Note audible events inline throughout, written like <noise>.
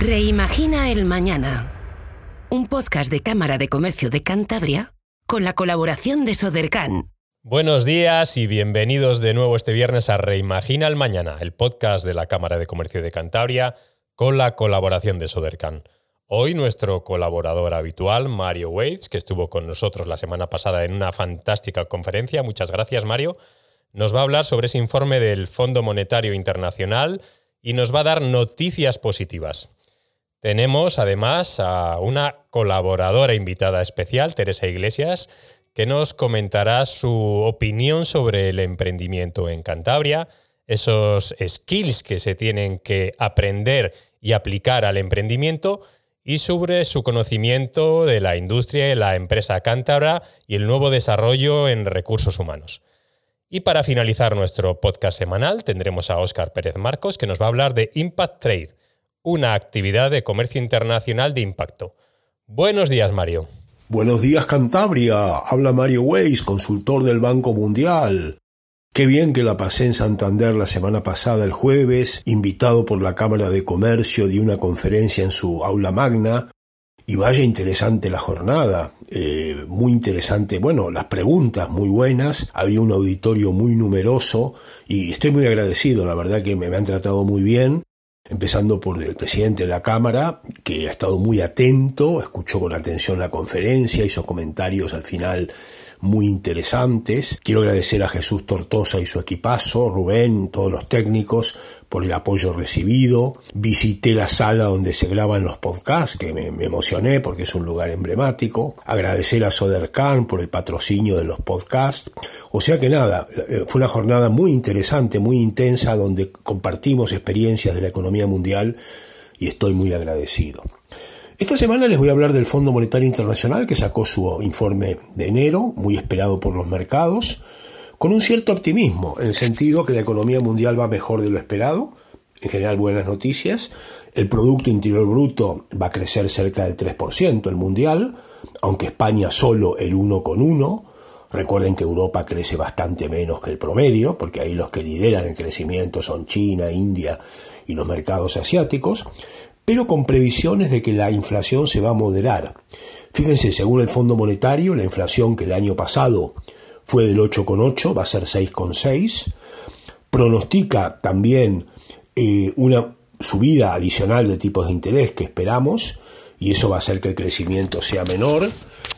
Reimagina el Mañana. Un podcast de Cámara de Comercio de Cantabria con la colaboración de Sodercan. Buenos días y bienvenidos de nuevo este viernes a Reimagina el Mañana, el podcast de la Cámara de Comercio de Cantabria con la colaboración de Sodercan. Hoy nuestro colaborador habitual, Mario Waits, que estuvo con nosotros la semana pasada en una fantástica conferencia, muchas gracias Mario, nos va a hablar sobre ese informe del Fondo Monetario Internacional y nos va a dar noticias positivas. Tenemos además a una colaboradora invitada especial, Teresa Iglesias, que nos comentará su opinión sobre el emprendimiento en Cantabria, esos skills que se tienen que aprender y aplicar al emprendimiento y sobre su conocimiento de la industria y la empresa cántabra y el nuevo desarrollo en recursos humanos. Y para finalizar nuestro podcast semanal tendremos a Óscar Pérez Marcos que nos va a hablar de Impact Trade, una actividad de comercio internacional de impacto. Buenos días, Mario. Buenos días, Cantabria. Habla Mario Weiss, consultor del Banco Mundial. Qué bien que la pasé en Santander la semana pasada, el jueves, invitado por la Cámara de Comercio de una conferencia en su aula magna. Y vaya interesante la jornada, eh, muy interesante, bueno, las preguntas muy buenas, había un auditorio muy numeroso y estoy muy agradecido, la verdad que me han tratado muy bien empezando por el presidente de la Cámara, que ha estado muy atento, escuchó con atención la conferencia, hizo comentarios al final muy interesantes. Quiero agradecer a Jesús Tortosa y su equipazo, Rubén, todos los técnicos, por el apoyo recibido. Visité la sala donde se graban los podcasts, que me, emocioné porque es un lugar emblemático. Agradecer a Sodercan por el patrocinio de los podcasts. O sea que nada, eh, fue una jornada muy interesante, muy intensa, donde compartimos experiencias de la economía mundial y estoy muy agradecido. Esta semana les voy a hablar del Fondo Monetario Internacional que sacó su informe de enero, muy esperado por los mercados, con un cierto optimismo, en el sentido que la economía mundial va mejor de lo esperado, en general buenas noticias, el Producto Interior Bruto va a crecer cerca del 3%, el mundial, aunque España solo el 1,1%, Recuerden que Europa crece bastante menos que el promedio, porque ahí los que lideran el crecimiento son China, India y los mercados asiáticos pero con previsiones de que la inflación se va a moderar. Fíjense, según el Fondo Monetario, la inflación que el año pasado fue del 8,8 va a ser 6,6. Pronostica también eh, una subida adicional de tipos de interés que esperamos y eso va a hacer que el crecimiento sea menor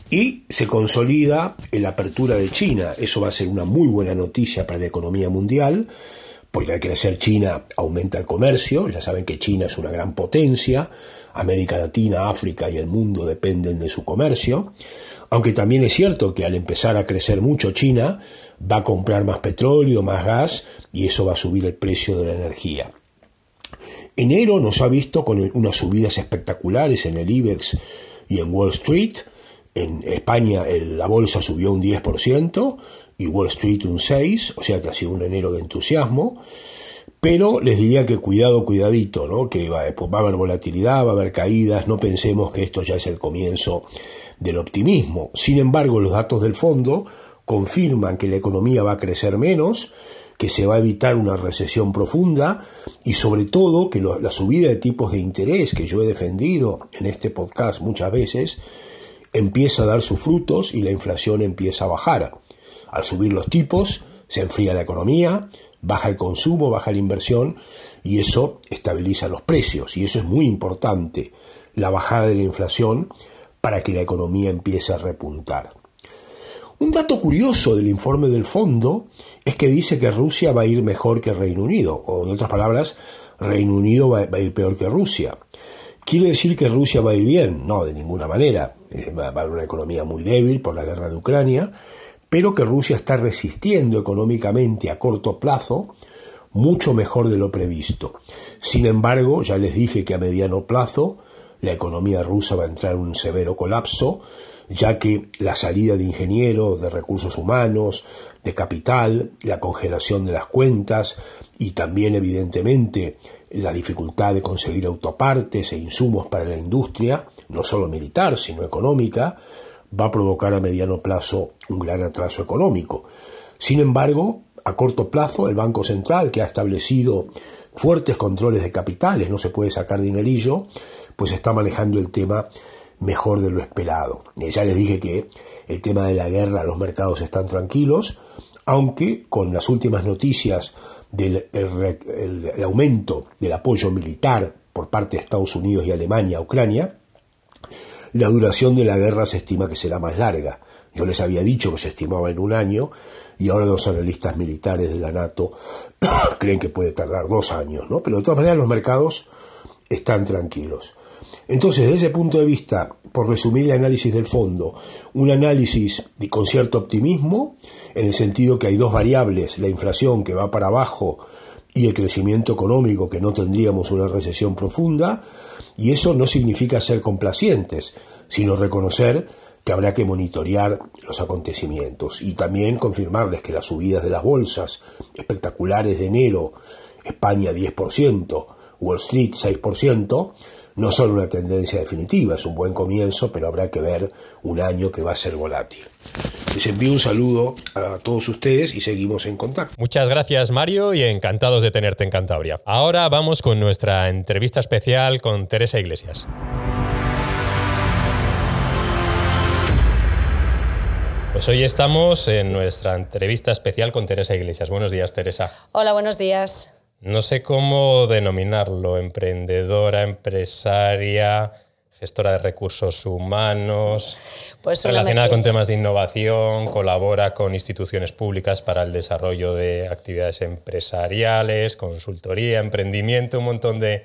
y se consolida en la apertura de China. Eso va a ser una muy buena noticia para la economía mundial porque al crecer China aumenta el comercio, ya saben que China es una gran potencia, América Latina, África y el mundo dependen de su comercio, aunque también es cierto que al empezar a crecer mucho China va a comprar más petróleo, más gas y eso va a subir el precio de la energía. Enero nos ha visto con unas subidas espectaculares en el IBEX y en Wall Street. En España la bolsa subió un 10%, Wall Street un 6, o sea que ha sido un enero de entusiasmo. Pero les diría que cuidado, cuidadito, ¿no? Que va, va, a haber volatilidad, va a haber caídas, no pensemos que esto ya es el comienzo del optimismo. Sin embargo, los datos del fondo confirman que la economía va a crecer menos, que se va a evitar una recesión profunda y sobre todo que la subida de tipos de interés que yo he defendido en este podcast muchas veces empieza a dar sus frutos y la inflación empieza a bajar. Al subir los tipos, se enfría la economía, baja el consumo, baja la inversión y eso estabiliza los precios. Y eso es muy importante, la bajada de la inflación para que la economía empiece a repuntar. Un dato curioso del informe del fondo es que dice que Rusia va a ir mejor que Reino Unido, o en otras palabras, Reino Unido va a ir peor que Rusia. ¿Quiere decir que Rusia va a ir bien? No, de ninguna manera. Eh, va a haber una economía muy débil por la guerra de Ucrania, pero que Rusia está resistiendo económicamente a corto plazo mucho mejor de lo previsto. Sin embargo, ya les dije que a mediano plazo la economía rusa va a entrar en un severo colapso, ya que la salida de ingenieros, de recursos humanos, de capital, la congelación de las cuentas y también evidentemente la dificultad de conseguir autopartes e insumos para la industria, no solo militar, sino económica, va a provocar a mediano plazo un gran atraso económico. Sin embargo, a corto plazo, el Banco Central, que ha establecido fuertes controles de capitales, no se puede sacar dinerillo, pues está manejando el tema mejor de lo esperado. Eh, ya les dije que el tema de la guerra, los mercados están tranquilos, aunque con las últimas noticias del aumento del apoyo militar por parte de Estados Unidos y Alemania a Ucrania, la duración de la guerra se estima que será más larga. Yo les había dicho que se estimaba en un año y ahora los analistas militares de la NATO <coughs> creen que puede tardar dos años, ¿no? Pero de todas maneras los mercados están tranquilos. Entonces, desde ese punto de vista, por resumir el análisis del fondo, un análisis con cierto optimismo, en el sentido que hay dos variables, la inflación que va para abajo y el crecimiento económico, que no tendríamos una recesión profunda, y eso no significa ser complacientes, sino reconocer que habrá que monitorear los acontecimientos y también confirmarles que las subidas de las bolsas espectaculares de enero, España 10%, Wall Street 6%, no son una tendencia definitiva, es un buen comienzo, pero habrá que ver un año que va a ser volátil. Les envío un saludo a todos ustedes y seguimos en contacto. Muchas gracias Mario y encantados de tenerte en Cantabria. Ahora vamos con nuestra entrevista especial con Teresa Iglesias. Pues hoy estamos en nuestra entrevista especial con Teresa Iglesias. Buenos días, Teresa. Hola, buenos días no sé cómo denominarlo, emprendedora, empresaria, gestora de recursos humanos, pues relacionada con temas de innovación, colabora con instituciones públicas para el desarrollo de actividades empresariales, consultoría, emprendimiento, un montón de,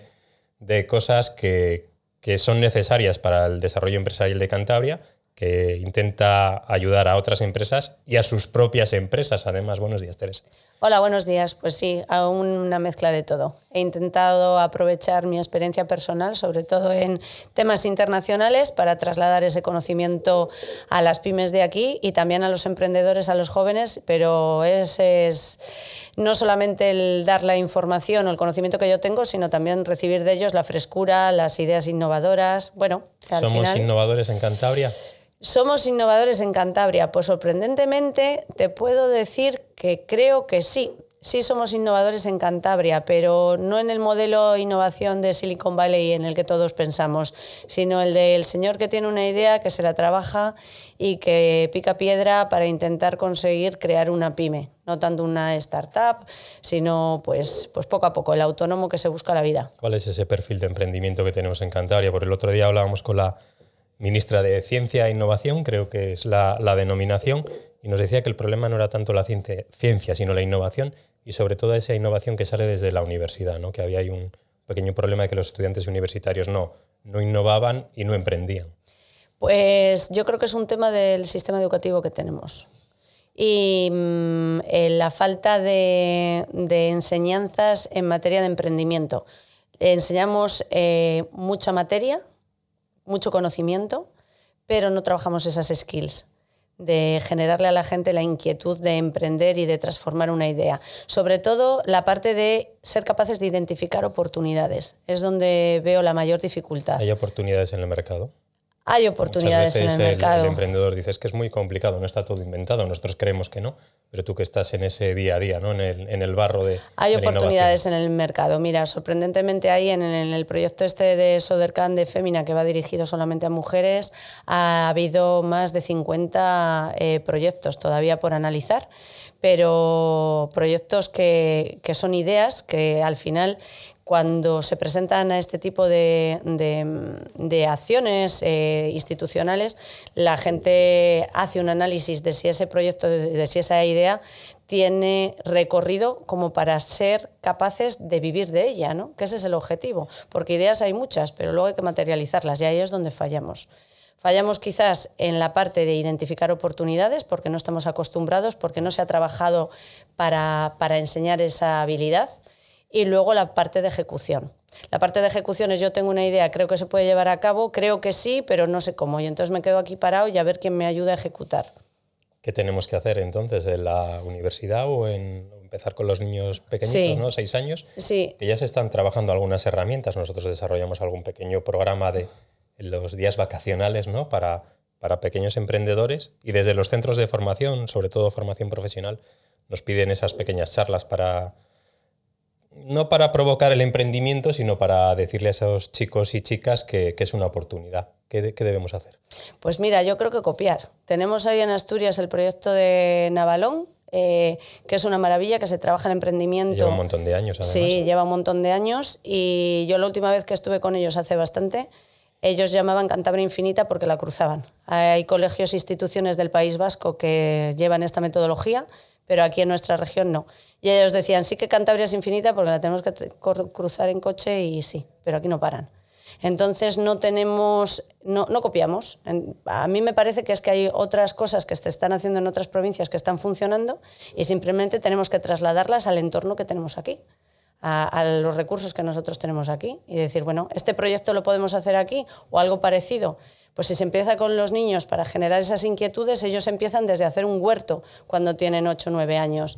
cosas que, que son necesarias para el desarrollo empresarial de Cantabria que intenta ayudar a otras empresas y a sus propias empresas. Además, buenos días, Teresa. Hola, buenos días. Pues sí, aún una mezcla de todo. He intentado aprovechar mi experiencia personal, sobre todo en temas internacionales, para trasladar ese conocimiento a las pymes de aquí y también a los emprendedores, a los jóvenes, pero es, es no solamente el dar la información o el conocimiento que yo tengo, sino también recibir de ellos la frescura, las ideas innovadoras. Bueno, ¿Somos innovadores en Cantabria? ¿Somos innovadores en Cantabria? Pues sorprendentemente te puedo decir que creo que sí. Sí somos innovadores en Cantabria, pero no en el modelo innovación de Silicon Valley en el que todos pensamos, sino el del señor que tiene una idea, que se la trabaja y que pica piedra para intentar conseguir crear una pyme, no tanto una startup, sino pues, pues poco a poco, el autónomo que se busca la vida. ¿Cuál es ese perfil de emprendimiento que tenemos en Cantabria? Por el otro día hablábamos con la ministra de Ciencia e Innovación, creo que es la, denominación, y nos decía que el problema no era tanto la ciencia, sino la innovación y sobre todo esa innovación que sale desde la universidad, ¿no? que había ahí un pequeño problema de que los estudiantes universitarios no, no innovaban y no emprendían. Pues yo creo que es un tema del sistema educativo que tenemos y mm, la falta de, enseñanzas en materia de emprendimiento. Enseñamos eh, mucha materia, mucho conocimiento, pero no trabajamos esas skills de generarle a la gente la inquietud de emprender y de transformar una idea. Sobre todo la parte de ser capaces de identificar oportunidades. Es donde veo la mayor dificultad. ¿Hay oportunidades en el mercado? Hay oportunidades en el, mercado. El emprendedor dice que es muy complicado, no está todo inventado. Nosotros creemos que no, pero tú que estás en ese día a día, ¿no? en, el, en el barro de. Hay oportunidades en el mercado. Mira, sorprendentemente ahí en, el proyecto este de Sodercan de Fémina, que va dirigido solamente a mujeres, ha habido más de 50 eh, proyectos todavía por analizar pero proyectos que, que, son ideas que al final cuando se presentan a este tipo de, acciones eh, institucionales, la gente hace un análisis de si ese proyecto, de, si esa idea tiene recorrido como para ser capaces de vivir de ella, ¿no? que ese es el objetivo, porque ideas hay muchas, pero luego hay que materializarlas y ahí es donde fallamos. Fallamos quizás en la parte de identificar oportunidades porque no estamos acostumbrados, porque no se ha trabajado para, para enseñar esa habilidad y luego la parte de ejecución. La parte de ejecución es yo tengo una idea, creo que se puede llevar a cabo, creo que sí, pero no sé cómo. Y entonces me quedo aquí parado y a ver quién me ayuda a ejecutar. ¿Qué tenemos que hacer entonces en la universidad o en empezar con los niños pequeñitos, ¿no? Seis años, sí. que ya se están trabajando algunas herramientas. Nosotros desarrollamos algún pequeño programa de los días vacacionales, ¿no? Para, para pequeños emprendedores y desde los centros de formación, sobre todo formación profesional, nos piden esas pequeñas charlas para no para provocar el emprendimiento, sino para decirle a esos chicos y chicas que, es una oportunidad. ¿Qué, debemos hacer? Pues mira, yo creo que copiar. Tenemos ahí en Asturias el proyecto de Navalón, eh, que es una maravilla, que se trabaja en emprendimiento. Lleva un montón de años, además. Sí, lleva un montón de años y yo la última vez que estuve con ellos hace bastante, ellos llamaban Cantabria Infinita porque la cruzaban. Hay colegios e instituciones del País Vasco que llevan esta metodología, pero aquí en nuestra región no. Y ellos decían, sí que Cantabria es infinita porque la tenemos que cruzar en coche y sí, pero aquí no paran. Entonces no tenemos, no, copiamos. A mí me parece que es que hay otras cosas que se están haciendo en otras provincias que están funcionando y simplemente tenemos que trasladarlas al entorno que tenemos aquí a, los recursos que nosotros tenemos aquí y decir, bueno, este proyecto lo podemos hacer aquí o algo parecido. Pues si se empieza con los niños para generar esas inquietudes, ellos empiezan desde hacer un huerto cuando tienen 8 o 9 años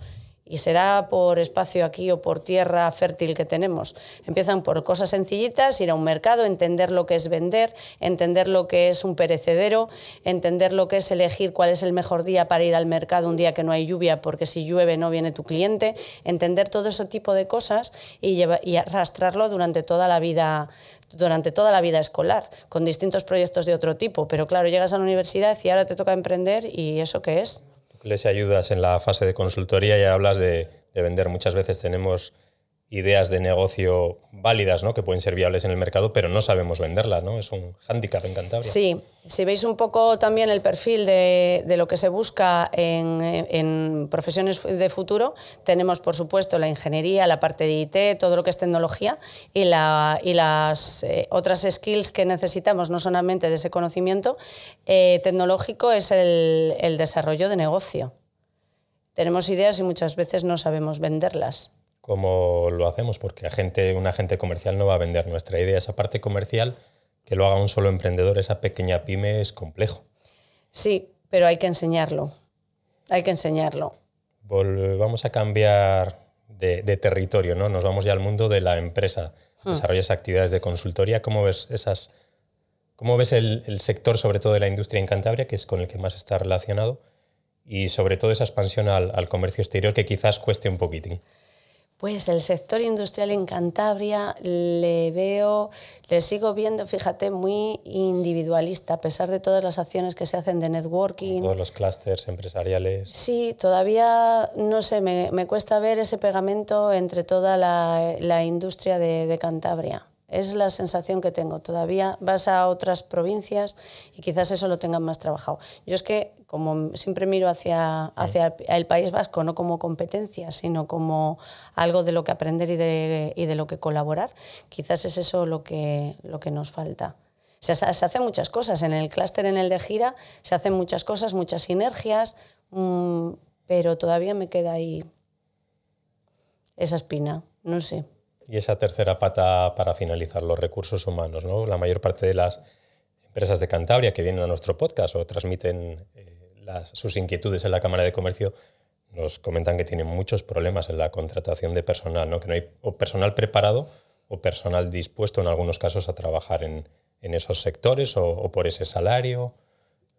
y será por espacio aquí o por tierra fértil que tenemos. Empiezan por cosas sencillitas, ir a un mercado, entender lo que es vender, entender lo que es un perecedero, entender lo que es elegir cuál es el mejor día para ir al mercado un día que no hay lluvia, porque si llueve no viene tu cliente, entender todo ese tipo de cosas y, arrastrarlo durante toda la vida durante toda la vida escolar, con distintos proyectos de otro tipo. Pero claro, llegas a la universidad y ahora te toca emprender y ¿eso qué es? Les ayudas en la fase de consultoría y hablas de, de vender. Muchas veces tenemos ideas de negocio válidas, ¿no? que pueden ser viables en el mercado, pero no sabemos venderlas, ¿no? Es un hándicap en Cantabria. Sí, si veis un poco también el perfil de, de lo que se busca en, en, profesiones de futuro, tenemos por supuesto la ingeniería, la parte de IT, todo lo que es tecnología y, y las eh, otras skills que necesitamos, no solamente de ese conocimiento eh, tecnológico, es el, el desarrollo de negocio. Tenemos ideas y muchas veces no sabemos venderlas cómo lo hacemos, porque agente, un agente comercial no va a vender nuestra idea. Esa parte comercial, que lo haga un solo emprendedor, esa pequeña pyme, es complejo. Sí, pero hay que enseñarlo. Hay que enseñarlo. vamos a cambiar de, territorio, ¿no? Nos vamos ya al mundo de la empresa. Hmm. Desarrollas actividades de consultoría. ¿Cómo ves esas? ¿Cómo ves el, sector, sobre todo de la industria en Cantabria, que es con el que más está relacionado? Y sobre todo esa expansión al, al comercio exterior que quizás cueste un poquitín. Pues el sector industrial en Cantabria le veo, le sigo viendo, fíjate, muy individualista, a pesar de todas las acciones que se hacen de networking. Todos los clústeres empresariales. Sí, todavía, no sé, me, cuesta ver ese pegamento entre toda la, industria de Cantabria. Es la sensación que tengo. Todavía vas a otras provincias y quizás eso lo tengan más trabajado. Yo es que, como siempre miro hacia, hacia el País Vasco, no como competencia, sino como algo de lo que aprender y de, y de lo que colaborar, quizás es eso lo que, lo que nos falta. Se, se hacen muchas cosas. En el clúster, en el de gira, se hacen muchas cosas, muchas sinergias, mm, pero todavía me queda ahí esa espina. No sé. Y esa tercera pata para finalizar, los recursos humanos. ¿no? La mayor parte de las empresas de Cantabria que vienen a nuestro podcast o transmiten eh, sus inquietudes en la Cámara de Comercio nos comentan que tienen muchos problemas en la contratación de personal, ¿no? que no hay o personal preparado o personal dispuesto en algunos casos a trabajar en, en esos sectores o, o, por ese salario.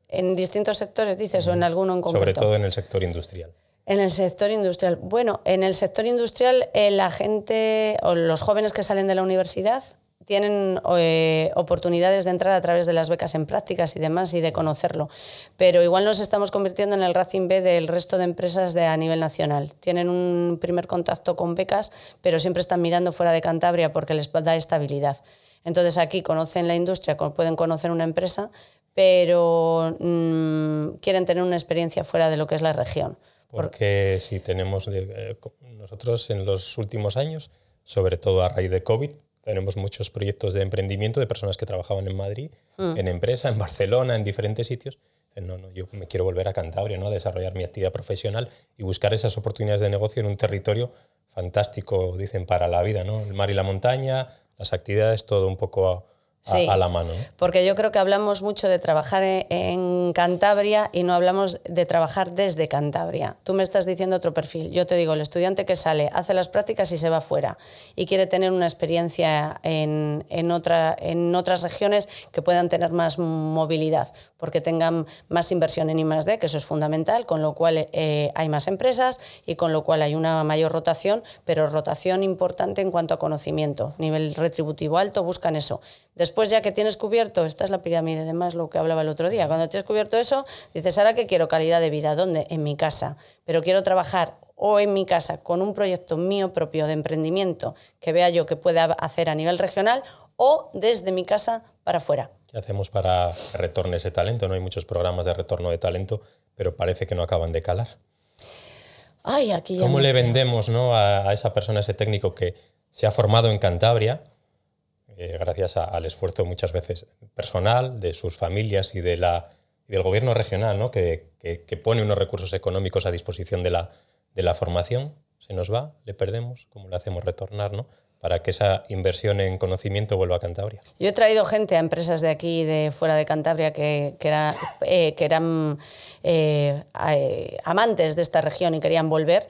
¿En distintos sectores dices o en alguno en concreto? Sobre todo en el sector industrial. En el sector industrial. Bueno, en el sector industrial eh, la gente o los jóvenes que salen de la universidad tienen eh, oportunidades de entrar a través de las becas en prácticas y demás y de conocerlo. Pero igual nos estamos convirtiendo en el Racing B del resto de empresas de, a nivel nacional. Tienen un primer contacto con becas, pero siempre están mirando fuera de Cantabria porque les da estabilidad. Entonces aquí conocen la industria, pueden conocer una empresa, pero mm, quieren tener una experiencia fuera de lo que es la región. Porque si tenemos, eh, nosotros en los últimos años, sobre todo a raíz de COVID, tenemos muchos proyectos de emprendimiento de personas que trabajaban en Madrid, mm. en empresa, en Barcelona, en diferentes sitios. No, no, yo me quiero volver a Cantabria, ¿no? a desarrollar mi actividad profesional y buscar esas oportunidades de negocio en un territorio fantástico, dicen, para la vida. ¿no? El mar y la montaña, las actividades, todo un poco a, la mano. Porque yo creo que hablamos mucho de trabajar en, Cantabria y no hablamos de trabajar desde Cantabria. Tú me estás diciendo otro perfil. Yo te digo, el estudiante que sale, hace las prácticas y se va fuera y quiere tener una experiencia en, en, otra, en otras regiones que puedan tener más movilidad, porque tengan más inversión en I+.D., que eso es fundamental, con lo cual eh, hay más empresas y con lo cual hay una mayor rotación, pero rotación importante en cuanto a conocimiento. Nivel retributivo alto, buscan eso. Después ya que tienes cubierto, esta es la pirámide de más lo que hablaba el otro día, cuando tienes cubierto eso, dices, ahora que quiero calidad de vida, ¿dónde? En mi casa, pero quiero trabajar o en mi casa con un proyecto mío propio de emprendimiento que vea yo que pueda hacer a nivel regional o desde mi casa para afuera. ¿Qué hacemos para que retorne ese talento? No hay muchos programas de retorno de talento, pero parece que no acaban de calar. Ay, aquí ¿Cómo le vendemos ¿no? a, a esa persona, ese técnico que se ha formado en Cantabria, eh, gracias al esfuerzo muchas veces personal de sus familias y, de la, del gobierno regional, ¿no? que, pone unos recursos económicos a disposición de la, de la formación, se nos va, le perdemos, ¿cómo le hacemos retornar? ¿no? para que esa inversión en conocimiento vuelva a Cantabria. Yo he traído gente a empresas de aquí, de fuera de Cantabria, que, que, eh, eran eh, amantes de esta región y querían volver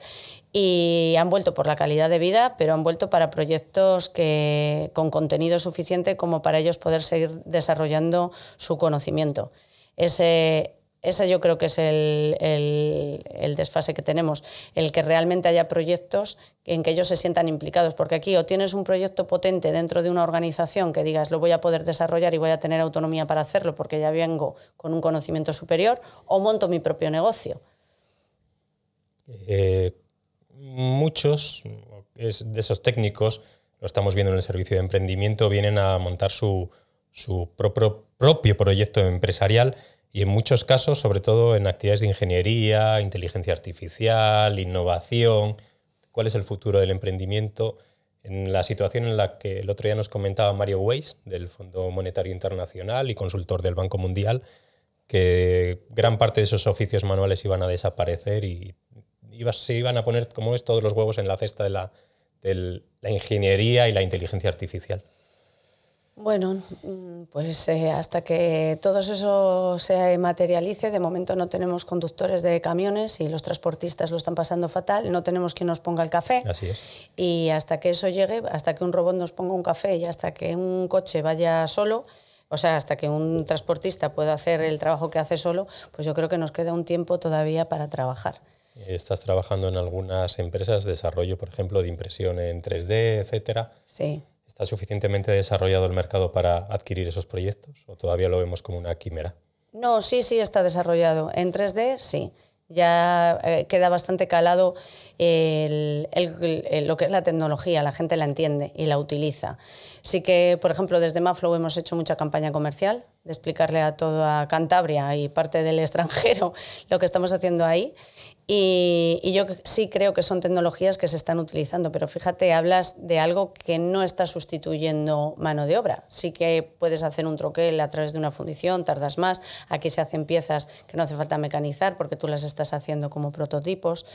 y han vuelto por la calidad de vida, pero han vuelto para proyectos que, con contenido suficiente como para ellos poder seguir desarrollando su conocimiento. Ese, ese yo creo que es el, desfase que tenemos, el que realmente haya proyectos en que ellos se sientan implicados, porque aquí o tienes un proyecto potente dentro de una organización que digas lo voy a poder desarrollar y voy a tener autonomía para hacerlo porque ya vengo con un conocimiento superior, o monto mi propio negocio. Eh, muchos de esos técnicos, lo estamos viendo en el servicio de emprendimiento, vienen a montar su, propio, propio proyecto empresarial y en muchos casos, sobre todo en actividades de ingeniería, inteligencia artificial, innovación, cuál es el futuro del emprendimiento. En la situación en la que el otro día nos comentaba Mario Weiss, del Fondo Monetario Internacional y consultor del Banco Mundial, que gran parte de esos oficios manuales iban a desaparecer y se iban a poner, como es, todos los huevos en la cesta de la, la ingeniería y la inteligencia artificial. Bueno, pues eh, hasta que todo eso se materialice, de momento no tenemos conductores de camiones y los transportistas lo están pasando fatal, no tenemos quien nos ponga el café. Así es. Y hasta que eso llegue, hasta que un robot nos ponga un café y hasta que un coche vaya solo, o sea, hasta que un transportista pueda hacer el trabajo que hace solo, pues yo creo que nos queda un tiempo todavía para trabajar. Estás trabajando en algunas empresas de desarrollo, por ejemplo, de impresión en 3D, etcétera. Sí. ¿Está suficientemente desarrollado el mercado para adquirir esos proyectos o todavía lo vemos como una quimera? No, sí, sí está desarrollado. En 3D, sí. Ya eh, queda bastante calado lo que es la tecnología, la gente la entiende y la utiliza. Sí que, por ejemplo, desde Maflow hemos hecho mucha campaña comercial de explicarle a toda Cantabria y parte del extranjero <laughs> lo que estamos haciendo ahí y, yo sí creo que son tecnologías que se están utilizando, pero fíjate, hablas de algo que no está sustituyendo mano de obra. Sí que puedes hacer un troquel a través de una fundición, tardas más. Aquí se hacen piezas que no hace falta mecanizar porque tú las estás haciendo como prototipos,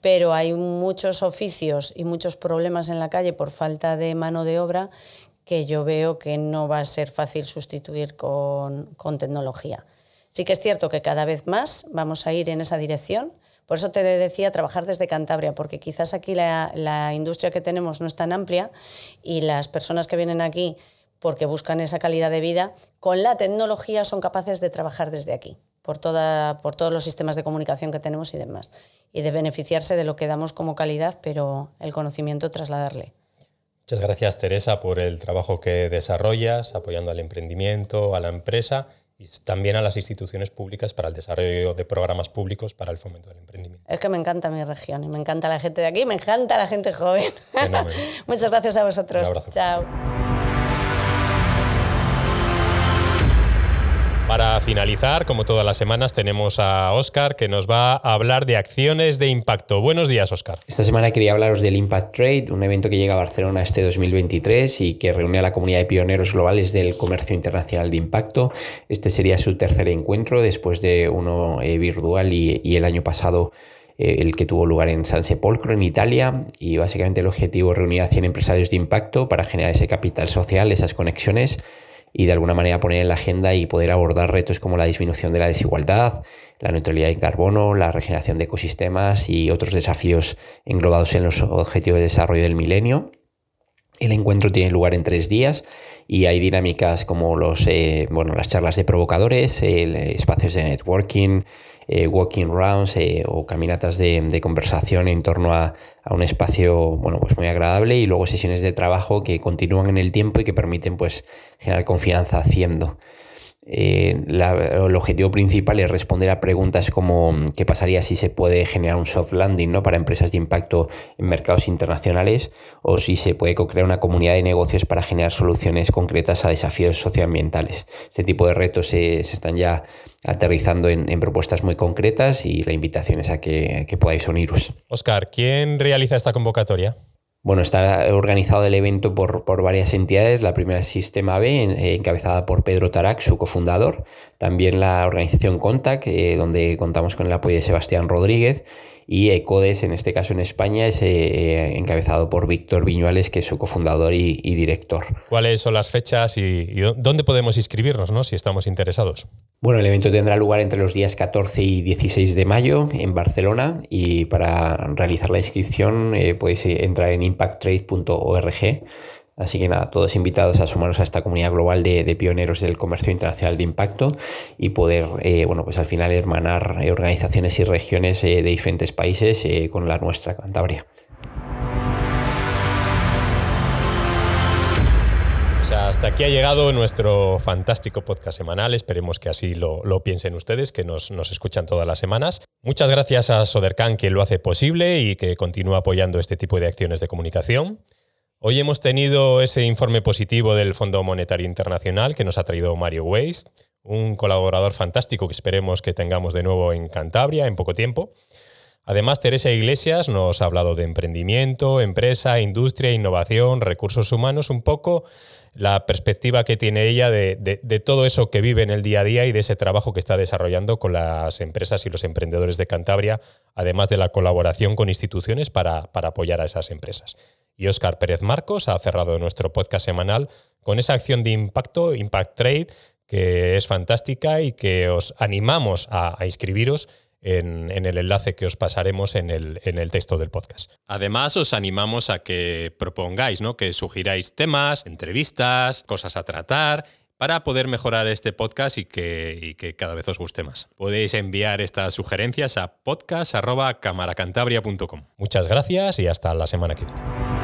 pero hay muchos oficios y muchos problemas en la calle por falta de mano de obra que yo veo que no va a ser fácil sustituir con, tecnología. Sí que es cierto que cada vez más vamos a ir en esa dirección por eso te decía trabajar desde Cantabria, porque quizás aquí la, industria que tenemos no es tan amplia y las personas que vienen aquí porque buscan esa calidad de vida, con la tecnología son capaces de trabajar desde aquí, por, toda, por todos los sistemas de comunicación que tenemos y demás, y de beneficiarse de lo que damos como calidad, pero el conocimiento trasladarle. Muchas gracias Teresa por el trabajo que desarrollas, apoyando al emprendimiento, a la empresa y también a las instituciones públicas para el desarrollo de programas públicos para el fomento del emprendimiento. Es que me encanta mi región y me encanta la gente de aquí, me encanta la gente joven. <laughs> Muchas gracias a vosotros. Un abrazo. Chao. Para finalizar, como todas las semanas, tenemos a Oscar que nos va a hablar de acciones de impacto. Buenos días, Oscar. Esta semana quería hablaros del Impact Trade, un evento que llega a Barcelona este 2023 y que reúne a la comunidad de pioneros globales del comercio internacional de impacto. Este sería su tercer encuentro después de uno eh, virtual y, el año pasado eh, el que tuvo lugar en San Sepolcro, en Italia, y básicamente el objetivo es reunir a 100 empresarios de impacto para generar ese capital social, esas conexiones y de alguna manera poner en la agenda y poder abordar retos como la disminución de la desigualdad, la neutralidad en carbono, la regeneración de ecosistemas y otros desafíos englobados en los objetivos de desarrollo del milenio. El encuentro tiene lugar en tres días y hay dinámicas como los, eh, bueno, las charlas de provocadores, espacios de networking, eh, walking rounds eh, o caminatas de, conversación en torno a, a, un espacio bueno, pues muy agradable y luego sesiones de trabajo que continúan en el tiempo y que permiten pues, generar confianza haciendo. Eh, el objetivo principal es responder a preguntas como qué pasaría si se puede generar un soft landing ¿no? para empresas de impacto en mercados internacionales o si se puede crear una comunidad de negocios para generar soluciones concretas a desafíos socioambientales. Este tipo de retos se, están ya aterrizando en, propuestas muy concretas y la invitación es a que, que podáis uniros. Oscar, ¿quién realiza esta convocatoria? Bueno, está organizado el evento por, varias entidades. La primera es Sistema B, encabezada por Pedro Tarac, su cofundador. También la organización Contact, eh, donde contamos con el apoyo de Sebastián Rodríguez y ECODES, en este caso en España, es eh, encabezado por Víctor Viñuales, que es su cofundador y, director. ¿Cuáles son las fechas y, dónde podemos inscribirnos ¿no? si estamos interesados? Bueno, el evento tendrá lugar entre los días 14 y 16 de mayo en Barcelona y para realizar la inscripción eh, podéis entrar en impacttrade.org Así que nada, todos invitados a sumarnos a esta comunidad global de, pioneros del comercio internacional de impacto y poder, eh, bueno, pues al final hermanar eh, organizaciones y regiones eh, de diferentes países con la nuestra, Cantabria. hasta aquí ha llegado nuestro fantástico podcast semanal. Esperemos que así lo, piensen ustedes, que nos, nos, escuchan todas las semanas. Muchas gracias a Sodercan, que lo hace posible y que continúa apoyando este tipo de acciones de comunicación. Hoy hemos tenido ese informe positivo del Fondo Monetario Internacional que nos ha traído Mario Weiss, un colaborador fantástico que esperemos que tengamos de nuevo en Cantabria en poco tiempo. Además, Teresa Iglesias nos ha hablado de emprendimiento, empresa, industria, innovación, recursos humanos, un poco la perspectiva que tiene ella de, todo eso que vive en el día a día y de ese trabajo que está desarrollando con las empresas y los emprendedores de Cantabria, además de la colaboración con instituciones para apoyar a esas empresas. Y Óscar Pérez Marcos ha cerrado nuestro podcast semanal con esa acción de impacto, Impact Trade, que es fantástica y que os animamos a, inscribiros en, el enlace que os pasaremos en el, en el, texto del podcast. Además, os animamos a que propongáis, ¿no? que sugiráis temas, entrevistas, cosas a tratar para poder mejorar este podcast y que, que, cada vez os guste más. Podéis enviar estas sugerencias a podcast.camaracantabria.com. Muchas gracias y hasta la semana que viene.